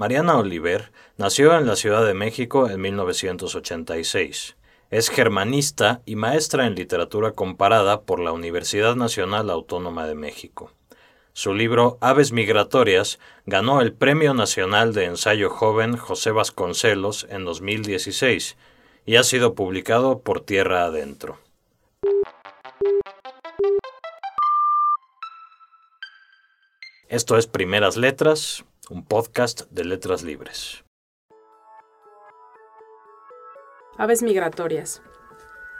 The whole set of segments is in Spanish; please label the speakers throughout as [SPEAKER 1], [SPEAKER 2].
[SPEAKER 1] Mariana Oliver nació en la Ciudad de México en 1986. Es germanista y maestra en literatura comparada por la Universidad Nacional Autónoma de México. Su libro Aves Migratorias ganó el Premio Nacional de Ensayo Joven José Vasconcelos en 2016 y ha sido publicado por Tierra Adentro. Esto es Primeras Letras, un podcast de letras libres.
[SPEAKER 2] Aves migratorias.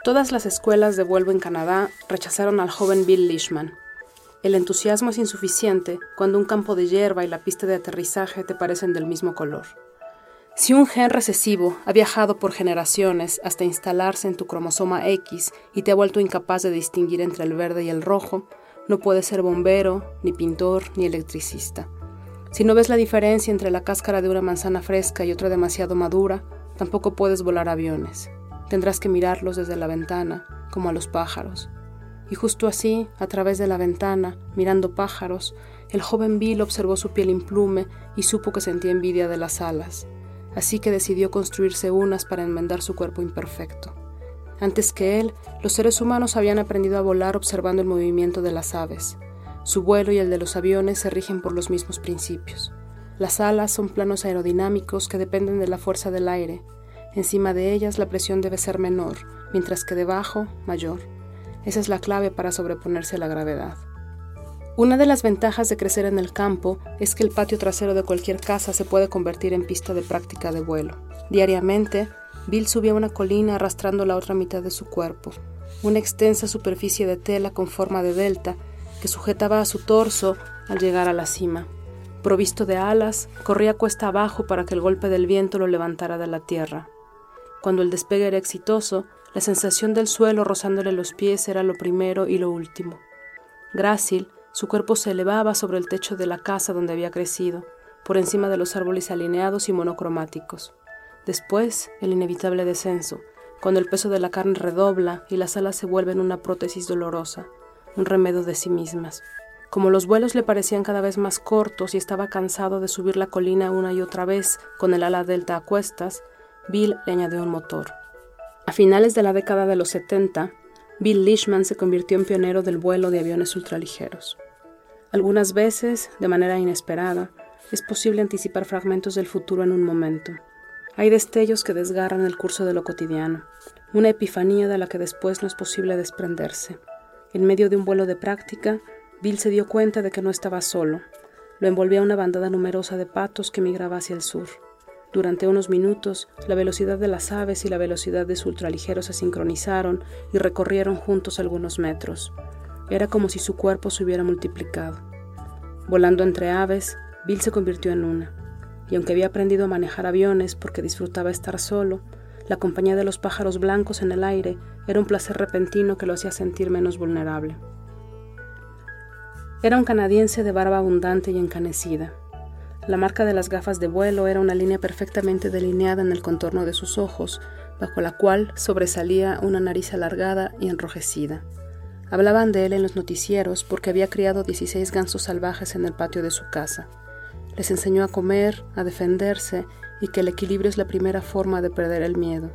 [SPEAKER 2] Todas las escuelas de vuelo en Canadá rechazaron al joven Bill Leishman. El entusiasmo es insuficiente cuando un campo de hierba y la pista de aterrizaje te parecen del mismo color. Si un gen recesivo ha viajado por generaciones hasta instalarse en tu cromosoma X y te ha vuelto incapaz de distinguir entre el verde y el rojo, no puedes ser bombero, ni pintor, ni electricista. Si no ves la diferencia entre la cáscara de una manzana fresca y otra demasiado madura, Tampoco puedes volar aviones. Tendrás que mirarlos desde la ventana, como a los pájaros. Y justo así, a través de la ventana, mirando pájaros, el joven Bill observó su piel implume y supo que sentía envidia de las alas. Así que decidió construirse unas para enmendar su cuerpo imperfecto. Antes que él, los seres humanos habían aprendido a volar observando el movimiento de las aves. Su vuelo y el de los aviones se rigen por los mismos principios. Las alas son planos aerodinámicos que dependen de la fuerza del aire. Encima de ellas la presión debe ser menor, mientras que debajo mayor. Esa es la clave para sobreponerse a la gravedad. Una de las ventajas de crecer en el campo es que el patio trasero de cualquier casa se puede convertir en pista de práctica de vuelo. Diariamente, Bill subía una colina arrastrando la otra mitad de su cuerpo, una extensa superficie de tela con forma de delta que sujetaba a su torso al llegar a la cima. Provisto de alas, corría cuesta abajo para que el golpe del viento lo levantara de la tierra. Cuando el despegue era exitoso, la sensación del suelo rozándole los pies era lo primero y lo último. Grácil, su cuerpo se elevaba sobre el techo de la casa donde había crecido, por encima de los árboles alineados y monocromáticos. Después, el inevitable descenso, cuando el peso de la carne redobla y las alas se vuelven una prótesis dolorosa, un remedio de sí mismas. Como los vuelos le parecían cada vez más cortos y estaba cansado de subir la colina una y otra vez con el ala delta a cuestas, Bill le añadió un motor. A finales de la década de los 70, Bill Leishman se convirtió en pionero del vuelo de aviones ultraligeros. Algunas veces, de manera inesperada, es posible anticipar fragmentos del futuro en un momento. Hay destellos que desgarran el curso de lo cotidiano, una epifanía de la que después no es posible desprenderse. En medio de un vuelo de práctica, Bill se dio cuenta de que no estaba solo. Lo envolvía una bandada numerosa de patos que migraba hacia el sur. Durante unos minutos, la velocidad de las aves y la velocidad de su ultraligero se sincronizaron y recorrieron juntos algunos metros. Era como si su cuerpo se hubiera multiplicado. Volando entre aves, Bill se convirtió en una. Y aunque había aprendido a manejar aviones porque disfrutaba estar solo, la compañía de los pájaros blancos en el aire era un placer repentino que lo hacía sentir menos vulnerable. Era un canadiense de barba abundante y encanecida. La marca de las gafas de vuelo era una línea perfectamente delineada en el contorno de sus ojos, bajo la cual sobresalía una nariz alargada y enrojecida. Hablaban de él en los noticieros porque había criado 16 gansos salvajes en el patio de su casa. Les enseñó a comer, a defenderse y que el equilibrio es la primera forma de perder el miedo.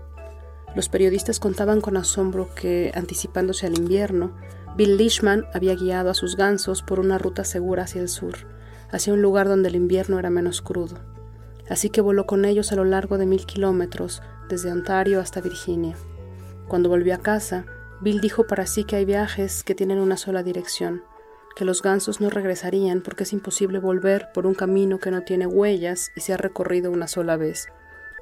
[SPEAKER 2] Los periodistas contaban con asombro que, anticipándose al invierno, Bill Leishman había guiado a sus gansos por una ruta segura hacia el sur, hacia un lugar donde el invierno era menos crudo. Así que voló con ellos a lo largo de mil kilómetros, desde Ontario hasta Virginia. Cuando volvió a casa, Bill dijo para sí que hay viajes que tienen una sola dirección, que los gansos no regresarían porque es imposible volver por un camino que no tiene huellas y se ha recorrido una sola vez,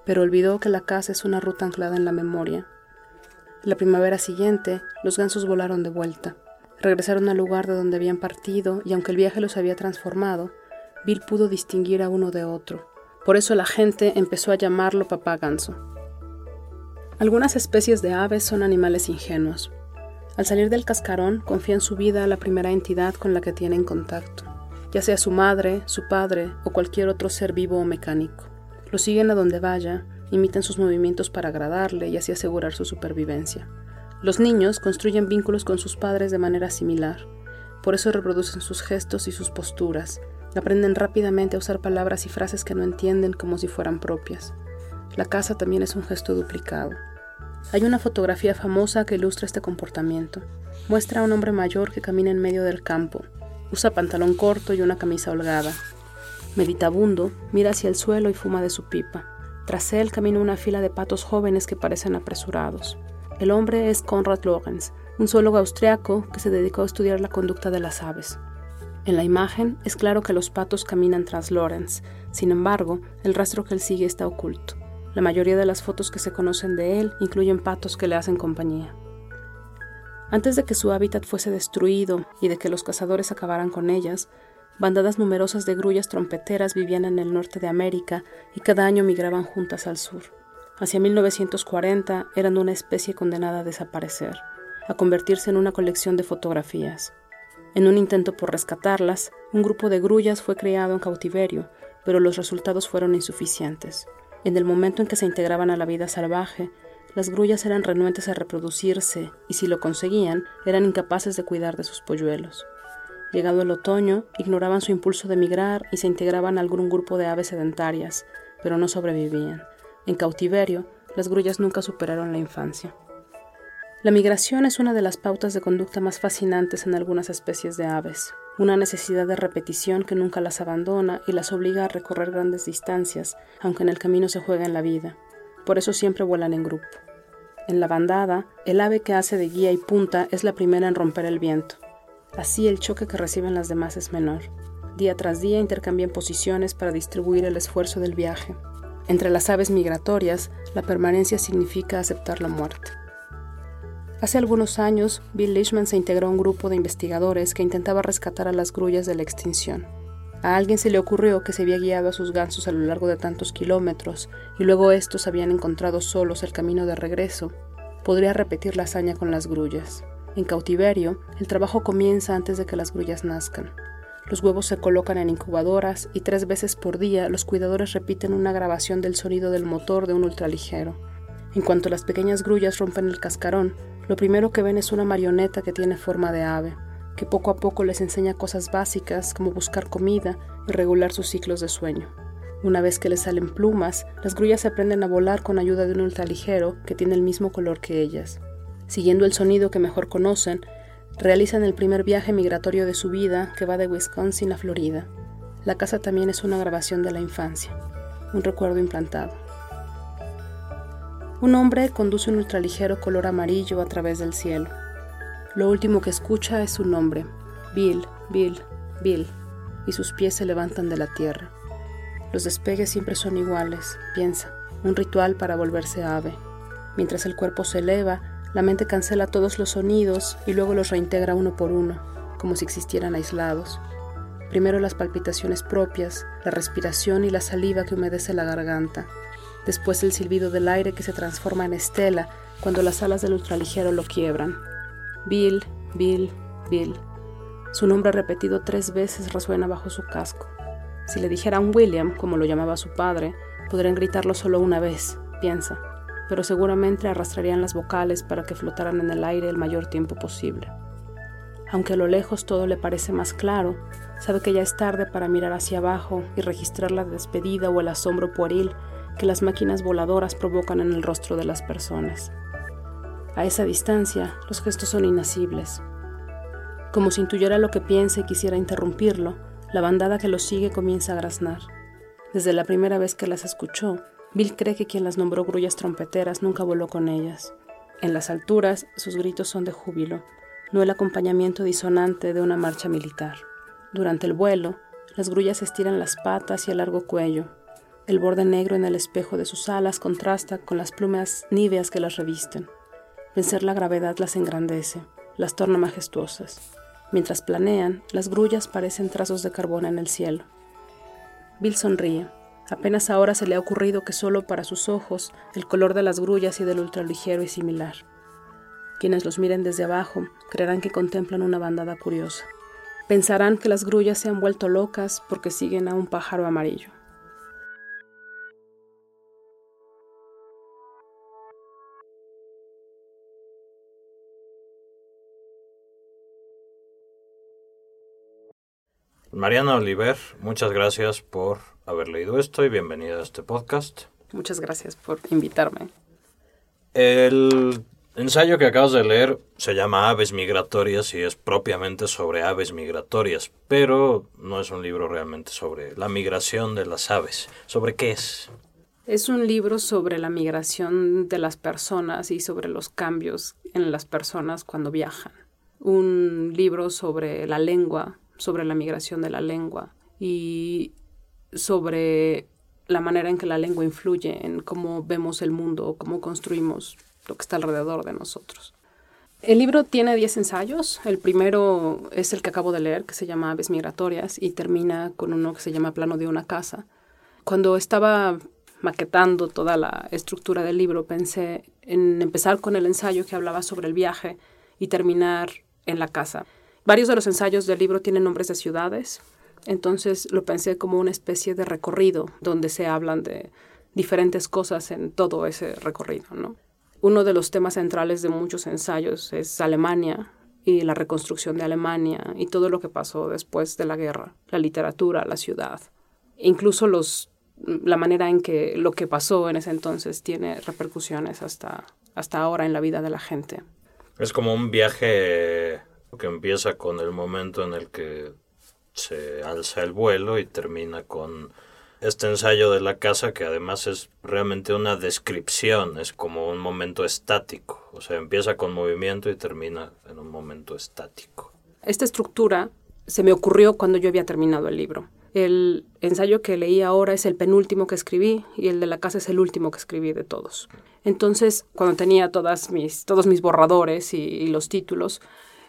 [SPEAKER 2] pero olvidó que la casa es una ruta anclada en la memoria. La primavera siguiente, los gansos volaron de vuelta. Regresaron al lugar de donde habían partido y aunque el viaje los había transformado, Bill pudo distinguir a uno de otro. Por eso la gente empezó a llamarlo papá ganso. Algunas especies de aves son animales ingenuos. Al salir del cascarón, confían su vida a la primera entidad con la que tienen contacto, ya sea su madre, su padre o cualquier otro ser vivo o mecánico. Lo siguen a donde vaya, imitan sus movimientos para agradarle y así asegurar su supervivencia. Los niños construyen vínculos con sus padres de manera similar. por eso reproducen sus gestos y sus posturas. Aprenden rápidamente a usar palabras y frases que no entienden como si fueran propias. La casa también es un gesto duplicado. Hay una fotografía famosa que ilustra este comportamiento. Muestra a un hombre mayor que camina en medio del campo. Usa pantalón corto y una camisa holgada. Meditabundo, mira hacia el suelo y fuma de su pipa. Tras él camina una fila de patos jóvenes que parecen apresurados. El hombre es Konrad Lorenz, un zoólogo austriaco que se dedicó a estudiar la conducta de las aves. En la imagen es claro que los patos caminan tras Lorenz, sin embargo, el rastro que él sigue está oculto. La mayoría de las fotos que se conocen de él incluyen patos que le hacen compañía. Antes de que su hábitat fuese destruido y de que los cazadores acabaran con ellas, bandadas numerosas de grullas trompeteras vivían en el norte de América y cada año migraban juntas al sur. Hacia 1940 eran una especie condenada a desaparecer, a convertirse en una colección de fotografías. En un intento por rescatarlas, un grupo de grullas fue creado en cautiverio, pero los resultados fueron insuficientes. En el momento en que se integraban a la vida salvaje, las grullas eran renuentes a reproducirse y si lo conseguían, eran incapaces de cuidar de sus polluelos. Llegado el otoño, ignoraban su impulso de migrar y se integraban a algún grupo de aves sedentarias, pero no sobrevivían. En cautiverio, las grullas nunca superaron la infancia. La migración es una de las pautas de conducta más fascinantes en algunas especies de aves, una necesidad de repetición que nunca las abandona y las obliga a recorrer grandes distancias, aunque en el camino se juega en la vida. Por eso siempre vuelan en grupo. En la bandada, el ave que hace de guía y punta es la primera en romper el viento. Así el choque que reciben las demás es menor. Día tras día intercambian posiciones para distribuir el esfuerzo del viaje. Entre las aves migratorias, la permanencia significa aceptar la muerte. Hace algunos años, Bill Leishman se integró a un grupo de investigadores que intentaba rescatar a las grullas de la extinción. A alguien se le ocurrió que se había guiado a sus gansos a lo largo de tantos kilómetros y luego estos habían encontrado solos el camino de regreso. Podría repetir la hazaña con las grullas. En cautiverio, el trabajo comienza antes de que las grullas nazcan. Los huevos se colocan en incubadoras y tres veces por día los cuidadores repiten una grabación del sonido del motor de un ultraligero. En cuanto las pequeñas grullas rompen el cascarón, lo primero que ven es una marioneta que tiene forma de ave que poco a poco les enseña cosas básicas como buscar comida y regular sus ciclos de sueño. Una vez que les salen plumas, las grullas aprenden a volar con ayuda de un ultraligero que tiene el mismo color que ellas. Siguiendo el sonido que mejor conocen, realizan el primer viaje migratorio de su vida que va de Wisconsin a Florida. La casa también es una grabación de la infancia, un recuerdo implantado. Un hombre conduce un ultraligero color amarillo a través del cielo. Lo último que escucha es su nombre, Bill, Bill, Bill, y sus pies se levantan de la tierra. Los despegues siempre son iguales, piensa, un ritual para volverse ave. Mientras el cuerpo se eleva, la mente cancela todos los sonidos y luego los reintegra uno por uno, como si existieran aislados. Primero las palpitaciones propias, la respiración y la saliva que humedece la garganta. Después el silbido del aire que se transforma en estela cuando las alas del ultraligero lo quiebran. Bill, Bill, Bill. Su nombre repetido tres veces resuena bajo su casco. Si le dijeran William, como lo llamaba su padre, podrían gritarlo solo una vez, piensa, pero seguramente arrastrarían las vocales para que flotaran en el aire el mayor tiempo posible. Aunque a lo lejos todo le parece más claro, sabe que ya es tarde para mirar hacia abajo y registrar la despedida o el asombro pueril que las máquinas voladoras provocan en el rostro de las personas. A esa distancia, los gestos son inasibles. Como si intuyera lo que piensa y quisiera interrumpirlo, la bandada que lo sigue comienza a graznar. Desde la primera vez que las escuchó, Bill cree que quien las nombró grullas trompeteras nunca voló con ellas. En las alturas, sus gritos son de júbilo, no el acompañamiento disonante de una marcha militar. Durante el vuelo, las grullas estiran las patas y el largo cuello. El borde negro en el espejo de sus alas contrasta con las plumas níveas que las revisten. Vencer la gravedad las engrandece, las torna majestuosas. Mientras planean, las grullas parecen trazos de carbón en el cielo. Bill sonríe. Apenas ahora se le ha ocurrido que solo para sus ojos el color de las grullas y del ultraligero es similar. Quienes los miren desde abajo creerán que contemplan una bandada curiosa. Pensarán que las grullas se han vuelto locas porque siguen a un pájaro amarillo.
[SPEAKER 1] Mariana Oliver, muchas gracias por haber leído esto y bienvenida a este podcast.
[SPEAKER 2] Muchas gracias por invitarme.
[SPEAKER 1] El ensayo que acabas de leer se llama Aves Migratorias y es propiamente sobre aves migratorias, pero no es un libro realmente sobre la migración de las aves. ¿Sobre qué es?
[SPEAKER 2] Es un libro sobre la migración de las personas y sobre los cambios en las personas cuando viajan. Un libro sobre la lengua, sobre la migración de la lengua y sobre la manera en que la lengua influye en cómo vemos el mundo, cómo construimos lo que está alrededor de nosotros. El libro tiene 10 ensayos. El primero es el que acabo de leer, que se llama Aves Migratorias, y termina con uno que se llama Plano de una casa. Cuando estaba maquetando toda la estructura del libro, pensé en empezar con el ensayo que hablaba sobre el viaje y terminar en la casa. Varios de los ensayos del libro tienen nombres de ciudades, entonces lo pensé como una especie de recorrido donde se hablan de diferentes cosas en todo ese recorrido, ¿no? Uno de los temas centrales de muchos ensayos es Alemania y la reconstrucción de Alemania y todo lo que pasó después de la guerra, la literatura, la ciudad. Incluso los, la manera en que lo que pasó en ese entonces tiene repercusiones hasta, hasta ahora en la vida de la gente.
[SPEAKER 1] Es como un viaje que empieza con el momento en el que se alza el vuelo y termina con este ensayo de la casa que además es realmente una descripción, es como un momento estático, o sea, empieza con movimiento y termina en un momento estático.
[SPEAKER 2] Esta estructura se me ocurrió cuando yo había terminado el libro. El ensayo que leí ahora es el penúltimo que escribí y el de la casa es el último que escribí de todos. Entonces, cuando tenía todas mis, todos mis borradores y, y los títulos,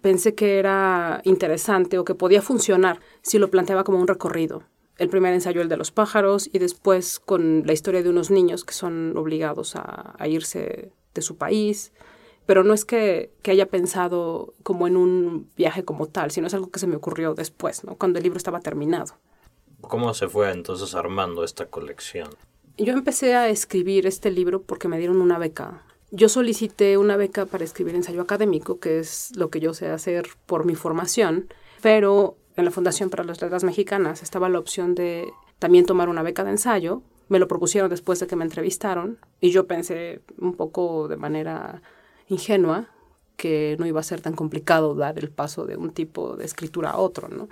[SPEAKER 2] pensé que era interesante o que podía funcionar si lo planteaba como un recorrido el primer ensayo, el de los pájaros, y después con la historia de unos niños que son obligados a, irse de su país. Pero no es que, haya pensado como en un viaje como tal, sino es algo que se me ocurrió después, ¿no? cuando el libro estaba terminado.
[SPEAKER 1] ¿Cómo se fue entonces armando esta colección?
[SPEAKER 2] Yo empecé a escribir este libro porque me dieron una beca. Yo solicité una beca para escribir ensayo académico, que es lo que yo sé hacer por mi formación, pero en la Fundación para las Letras Mexicanas estaba la opción de también tomar una beca de ensayo. Me lo propusieron después de que me entrevistaron y yo pensé un poco de manera ingenua que no iba a ser tan complicado dar el paso de un tipo de escritura a otro, ¿no?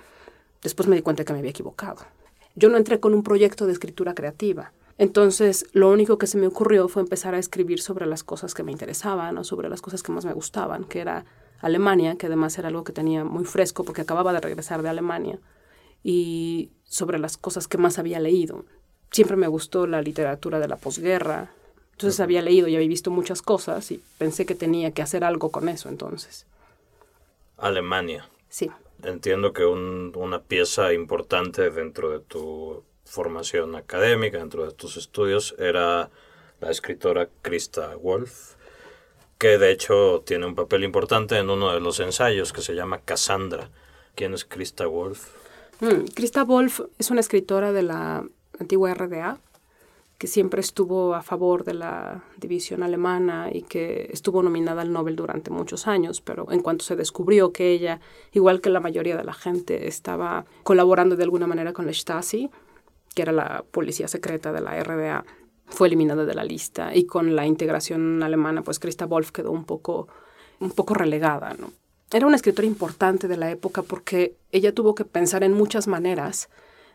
[SPEAKER 2] Después me di cuenta que me había equivocado. Yo no entré con un proyecto de escritura creativa. Entonces, lo único que se me ocurrió fue empezar a escribir sobre las cosas que me interesaban o sobre las cosas que más me gustaban, que era Alemania, que además era algo que tenía muy fresco porque acababa de regresar de Alemania, y sobre las cosas que más había leído. Siempre me gustó la literatura de la posguerra, entonces había leído y había visto muchas cosas y pensé que tenía que hacer algo con eso entonces.
[SPEAKER 1] Alemania.
[SPEAKER 2] Sí.
[SPEAKER 1] Entiendo que una pieza importante dentro de tu formación académica, dentro de tus estudios, era la escritora Christa Wolf que de hecho tiene un papel importante en uno de los ensayos que se llama Cassandra. ¿Quién es Christa Wolf?
[SPEAKER 2] Mm, Christa Wolf es una escritora de la antigua RDA que siempre estuvo a favor de la división alemana y que estuvo nominada al Nobel durante muchos años, pero en cuanto se descubrió que ella, igual que la mayoría de la gente, estaba colaborando de alguna manera con la Stasi, que era la policía secreta de la RDA, fue eliminada de la lista y con la integración alemana, pues Christa Wolf quedó un poco, un poco relegada, ¿no? Era una escritora importante de la época porque ella tuvo que pensar en muchas maneras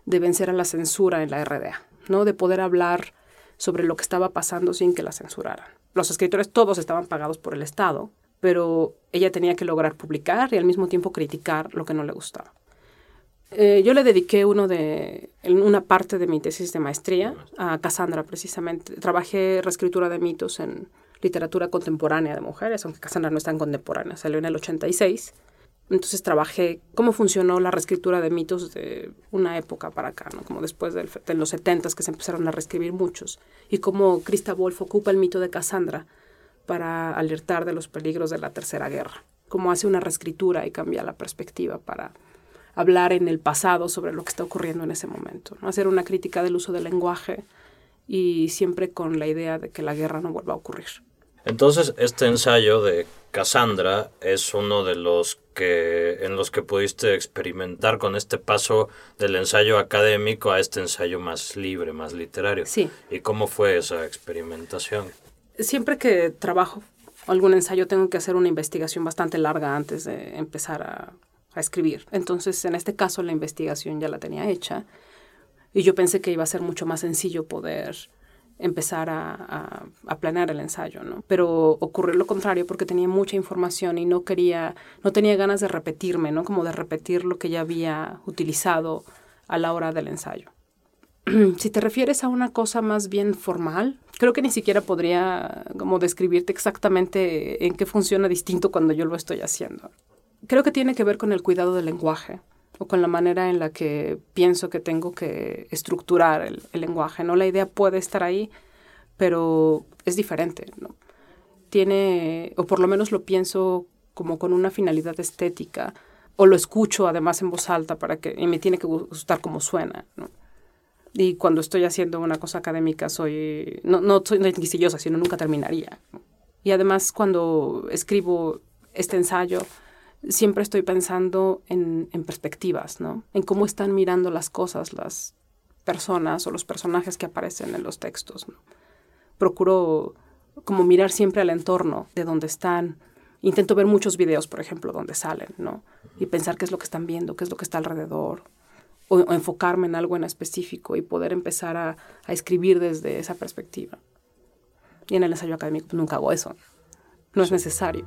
[SPEAKER 2] de vencer a la censura en la RDA, ¿no? De poder hablar sobre lo que estaba pasando sin que la censuraran. Los escritores todos estaban pagados por el Estado, pero ella tenía que lograr publicar y al mismo tiempo criticar lo que no le gustaba. Eh, yo le dediqué uno de, una parte de mi tesis de maestría a Cassandra, precisamente. Trabajé reescritura de mitos en literatura contemporánea de mujeres, aunque Cassandra no es tan contemporánea, salió en el 86. Entonces trabajé cómo funcionó la reescritura de mitos de una época para acá, ¿no? como después de los 70 que se empezaron a reescribir muchos, y cómo Christa Wolf ocupa el mito de Cassandra para alertar de los peligros de la Tercera Guerra, cómo hace una reescritura y cambia la perspectiva para hablar en el pasado sobre lo que está ocurriendo en ese momento, ¿no? hacer una crítica del uso del lenguaje y siempre con la idea de que la guerra no vuelva a ocurrir.
[SPEAKER 1] Entonces, este ensayo de Cassandra es uno de los que en los que pudiste experimentar con este paso del ensayo académico a este ensayo más libre, más literario.
[SPEAKER 2] Sí.
[SPEAKER 1] ¿Y cómo fue esa experimentación?
[SPEAKER 2] Siempre que trabajo algún ensayo tengo que hacer una investigación bastante larga antes de empezar a, escribir. Entonces, en este caso, la investigación ya la tenía hecha y yo pensé que iba a ser mucho más sencillo poder empezar a, a, planear el ensayo, ¿no? Pero ocurrió lo contrario porque tenía mucha información y no quería, no tenía ganas de repetirme, ¿no? Como de repetir lo que ya había utilizado a la hora del ensayo. si te refieres a una cosa más bien formal, creo que ni siquiera podría como describirte exactamente en qué funciona distinto cuando yo lo estoy haciendo. Creo que tiene que ver con el cuidado del lenguaje o con la manera en la que pienso que tengo que estructurar el, lenguaje, ¿no? La idea puede estar ahí, pero es diferente, ¿no? Tiene, o por lo menos lo pienso como con una finalidad estética, o lo escucho además en voz alta para que, y me tiene que gustar como suena, ¿no? Y cuando estoy haciendo una cosa académica soy, no, no soy quisquillosa, sino nunca terminaría. Y además cuando escribo este ensayo, siempre estoy pensando en, en, perspectivas, ¿no? En cómo están mirando las cosas las personas o los personajes que aparecen en los textos. ¿no? Procuro como mirar siempre al entorno de donde están. Intento ver muchos videos, por ejemplo, donde salen, ¿no? Y pensar qué es lo que están viendo, qué es lo que está alrededor. O, o enfocarme en algo en específico y poder empezar a, a, escribir desde esa perspectiva. Y en el ensayo académico nunca hago eso. No es necesario.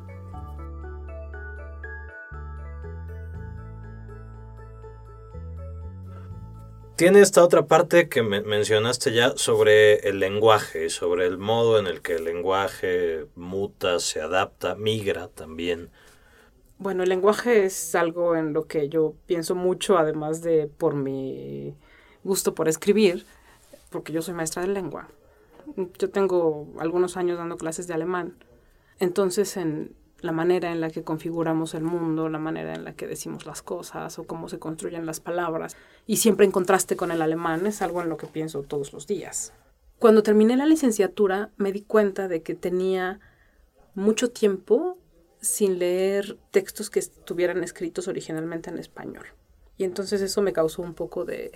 [SPEAKER 1] Tiene esta otra parte que me mencionaste ya sobre el lenguaje, sobre el modo en el que el lenguaje muta, se adapta, migra también.
[SPEAKER 2] Bueno, el lenguaje es algo en lo que yo pienso mucho, además de por mi gusto por escribir, porque yo soy maestra de lengua. Yo tengo algunos años dando clases de alemán. Entonces, en, la manera en la que configuramos el mundo, la manera en la que decimos las cosas o cómo se construyen las palabras. Y siempre en contraste con el alemán es algo en lo que pienso todos los días. Cuando terminé la licenciatura me di cuenta de que tenía mucho tiempo sin leer textos que estuvieran escritos originalmente en español. Y entonces eso me causó un poco de,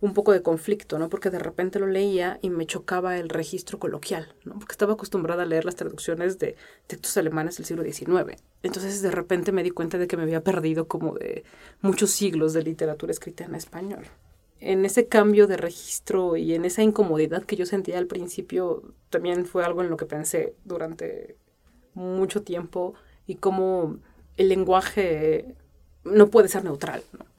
[SPEAKER 2] un poco de conflicto, ¿no? Porque de repente lo leía y me chocaba el registro coloquial, ¿no? Porque estaba acostumbrada a leer las traducciones de textos alemanes del siglo XIX. Entonces de repente me di cuenta de que me había perdido como de muchos siglos de literatura escrita en español. En ese cambio de registro y en esa incomodidad que yo sentía al principio, también fue algo en lo que pensé durante mucho tiempo y cómo el lenguaje no puede ser neutral, ¿no?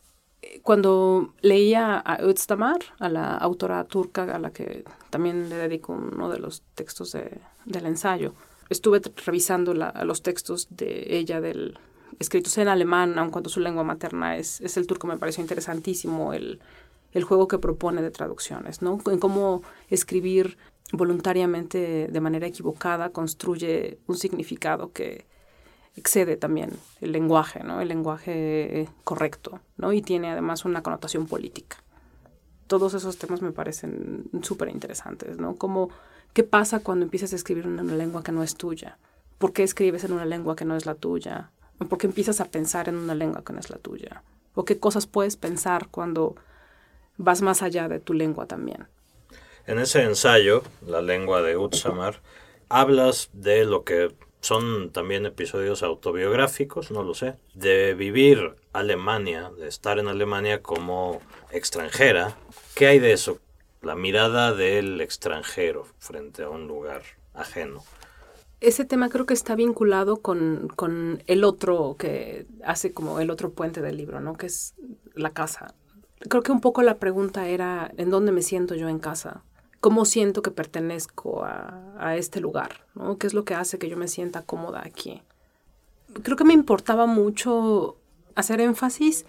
[SPEAKER 2] Cuando leía a Özdamar, a la autora turca a la que también le dedico uno de los textos de, del ensayo, estuve revisando los textos de ella del escritos en alemán, aun cuando su lengua materna es, es el turco, me pareció interesantísimo el, el juego que propone de traducciones, ¿no? En cómo escribir voluntariamente de manera equivocada construye un significado que, excede también el lenguaje, ¿no? El lenguaje correcto, ¿no? Y tiene además una connotación política. Todos esos temas me parecen súper interesantes, ¿no? Como, ¿qué pasa cuando empiezas a escribir en una lengua que no es tuya? ¿Por qué escribes en una lengua que no es la tuya? ¿Por qué empiezas a pensar en una lengua que no es la tuya? ¿O qué cosas puedes pensar cuando vas más allá de tu lengua también?
[SPEAKER 1] En ese ensayo, La lengua de Utsamar, hablas de lo que son también episodios autobiográficos, no lo sé, de vivir Alemania, de estar en Alemania como extranjera. ¿Qué hay de eso? La mirada del extranjero frente a un lugar ajeno.
[SPEAKER 2] Ese tema creo que está vinculado con, con el otro que hace como el otro puente del libro, ¿no? Que es la casa. Creo que un poco la pregunta era, ¿en dónde me siento yo en casa? Cómo siento que pertenezco a, este lugar, ¿no? ¿Qué es lo que hace que yo me sienta cómoda aquí? Creo que me importaba mucho hacer énfasis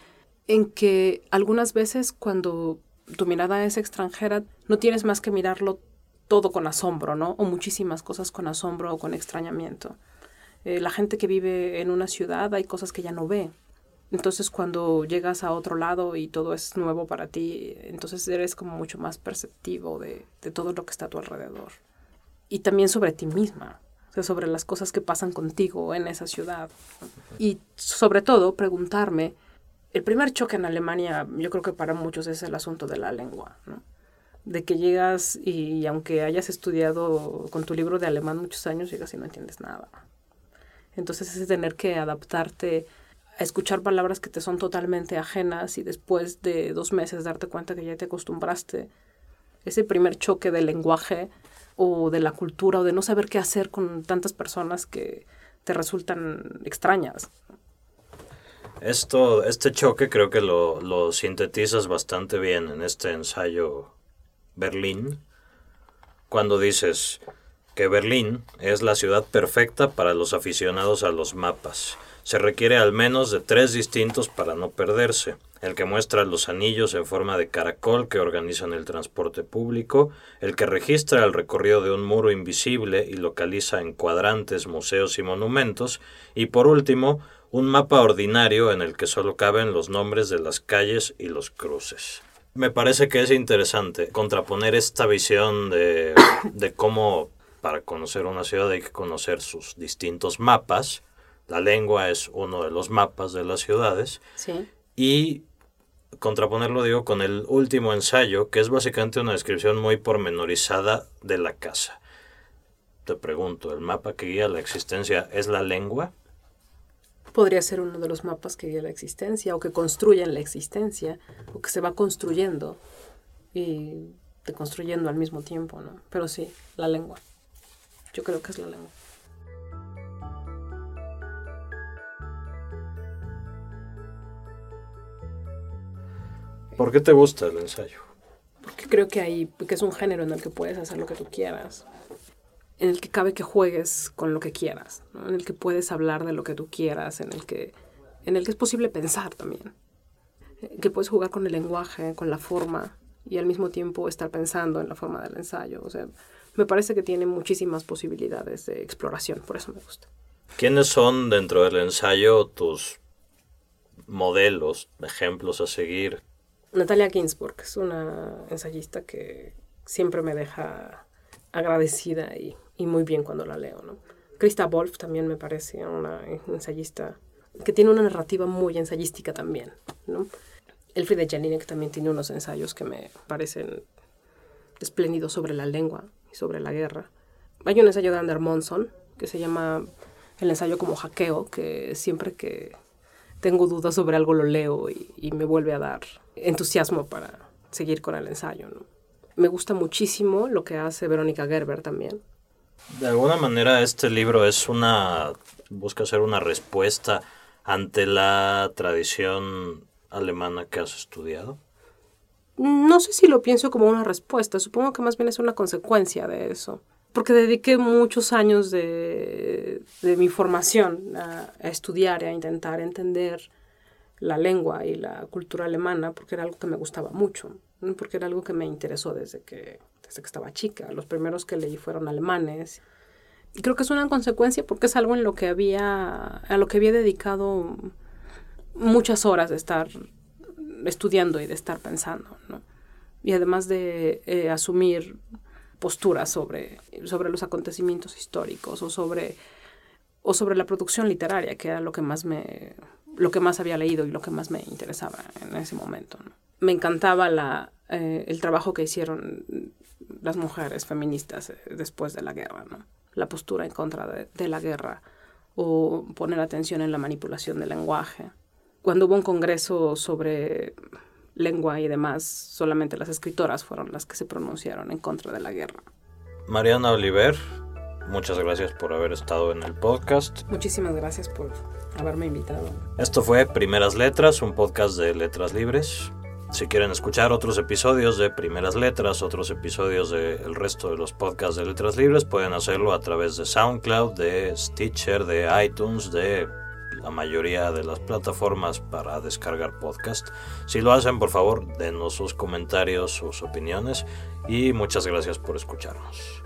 [SPEAKER 2] en que algunas veces cuando tu mirada es extranjera, no tienes más que mirarlo todo con asombro, ¿no? O muchísimas cosas con asombro o con extrañamiento. Eh, la gente que vive en una ciudad hay cosas que ya no ve, entonces cuando llegas a otro lado y todo es nuevo para ti, entonces eres como mucho más perceptivo de, todo lo que está a tu alrededor. Y también sobre ti misma. sobre las cosas que pasan contigo en esa ciudad. Y sobre todo preguntarme, el primer choque en Alemania, yo creo que para muchos es el asunto de la lengua. De que llegas y, aunque hayas estudiado con tu libro de alemán muchos años, llegas y no entiendes nada. Entonces es tener que adaptarte a escuchar palabras que te son totalmente ajenas y después de dos meses darte cuenta que ya te acostumbraste. Ese primer choque del lenguaje o de la cultura o de no saber qué hacer con tantas personas que te resultan extrañas.
[SPEAKER 1] Esto, este choque creo que lo, lo sintetizas bastante bien en este ensayo Berlín, cuando dices que Berlín es la ciudad perfecta para los aficionados a los mapas. Se requiere al menos de tres distintos para no perderse el que muestra los anillos en forma de caracol que organizan el transporte público, el que registra el recorrido de un muro invisible y localiza en cuadrantes museos y monumentos, y por último, un mapa ordinario en el que solo caben los nombres de las calles y los cruces. Me parece que es interesante contraponer esta visión de, cómo para conocer una ciudad hay que conocer sus distintos mapas. La lengua es uno de los mapas de las ciudades.
[SPEAKER 2] Sí
[SPEAKER 1] y contraponerlo, digo, con el último ensayo, que es básicamente una descripción muy pormenorizada de la casa. Te pregunto, ¿el mapa que guía la existencia es la lengua?
[SPEAKER 2] Podría ser uno de los mapas que guía la existencia, o que construyen la existencia, o que se va construyendo y deconstruyendo al mismo tiempo, ¿no? Pero sí, la lengua. Yo creo que es la lengua.
[SPEAKER 1] ¿Por qué te gusta el ensayo?
[SPEAKER 2] Porque creo que hay, que es un género en el que puedes hacer lo que tú quieras, en el que cabe que juegues con lo que quieras, en el que puedes hablar de lo que tú quieras, en el que, en el que es posible pensar también, que puedes jugar con el lenguaje, con la forma y al mismo tiempo estar pensando en la forma del ensayo. O sea, me parece que tiene muchísimas posibilidades de exploración, por eso me gusta.
[SPEAKER 1] ¿Quiénes son dentro del ensayo tus modelos, ejemplos a seguir?
[SPEAKER 2] Natalia Ginsburg es una ensayista que siempre me deja agradecida y, muy bien cuando la leo. Krista Wolf también me parece una ensayista que tiene una narrativa muy ensayística también. ¿no? Elfriede Jelinek también tiene unos ensayos que me parecen espléndidos sobre la lengua y sobre la guerra. Hay un ensayo de Ander Monson que se llama el ensayo como hackeo, que siempre que tengo dudas sobre algo lo leo y me vuelve a dar entusiasmo para seguir con el ensayo. ¿no? Me gusta muchísimo lo que hace Verónica Gerber también.
[SPEAKER 1] De alguna manera este libro es una, busca ser una respuesta ante la tradición alemana que has estudiado.
[SPEAKER 2] No sé si lo pienso como una respuesta, supongo que más bien es una consecuencia de eso, porque dediqué muchos años de, de mi formación a, a, estudiar y a intentar entender la lengua y la cultura alemana porque era algo que me gustaba mucho, porque era algo que me interesó desde que, desde que estaba chica. Los primeros que leí fueron alemanes. Y creo que es una consecuencia porque es algo en lo que había, a lo que había dedicado muchas horas de estar estudiando y de estar pensando, ¿no? Y además de eh, asumir posturas sobre, sobre los acontecimientos históricos o sobre, o sobre la producción literaria, que era lo que más me, lo que más había leído y lo que más me interesaba en ese momento. Me encantaba la, eh, el trabajo que hicieron las mujeres feministas eh, después de la guerra, ¿no? la postura en contra de, la guerra o poner atención en la manipulación del lenguaje. Cuando hubo un congreso sobre lengua y demás, solamente las escritoras fueron las que se pronunciaron en contra de la guerra.
[SPEAKER 1] Mariana Oliver, muchas gracias por haber estado en el podcast.
[SPEAKER 2] Muchísimas gracias por haberme invitado.
[SPEAKER 1] Esto fue Primeras Letras, un podcast de letras libres. Si quieren escuchar otros episodios de Primeras Letras, otros episodios del resto de los podcasts de Letras Libres, pueden hacerlo a través de SoundCloud, de Stitcher, de iTunes, de la mayoría de las plataformas para descargar podcast. Si lo hacen, por favor, denos sus comentarios, sus opiniones y muchas gracias por escucharnos.